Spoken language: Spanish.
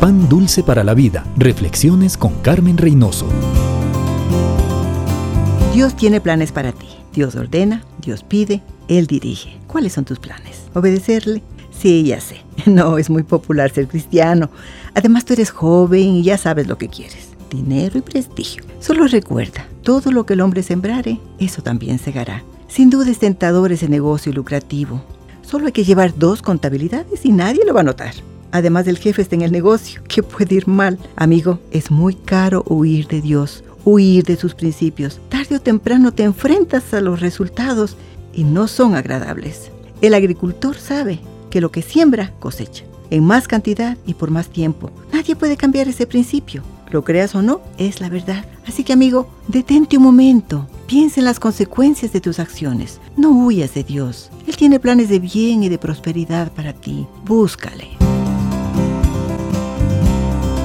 Pan Dulce para la Vida. Reflexiones con Carmen Reynoso. Dios tiene planes para ti. Dios ordena, Dios pide, Él dirige. ¿Cuáles son tus planes? ¿Obedecerle? Sí, ya sé. No, es muy popular ser cristiano. Además, tú eres joven y ya sabes lo que quieres. Dinero y prestigio. Solo recuerda, todo lo que el hombre sembrare, eso también segará. Sin duda es tentador ese negocio lucrativo. Solo hay que llevar dos contabilidades y nadie lo va a notar. Además del jefe está en el negocio, ¿qué puede ir mal? Amigo, es muy caro huir de Dios, huir de sus principios. Tarde o temprano te enfrentas a los resultados y no son agradables. El agricultor sabe que lo que siembra cosecha, en más cantidad y por más tiempo. Nadie puede cambiar ese principio. Lo creas o no, es la verdad. Así que amigo, detente un momento. Piensa en las consecuencias de tus acciones. No huyas de Dios. Él tiene planes de bien y de prosperidad para ti. Búscale.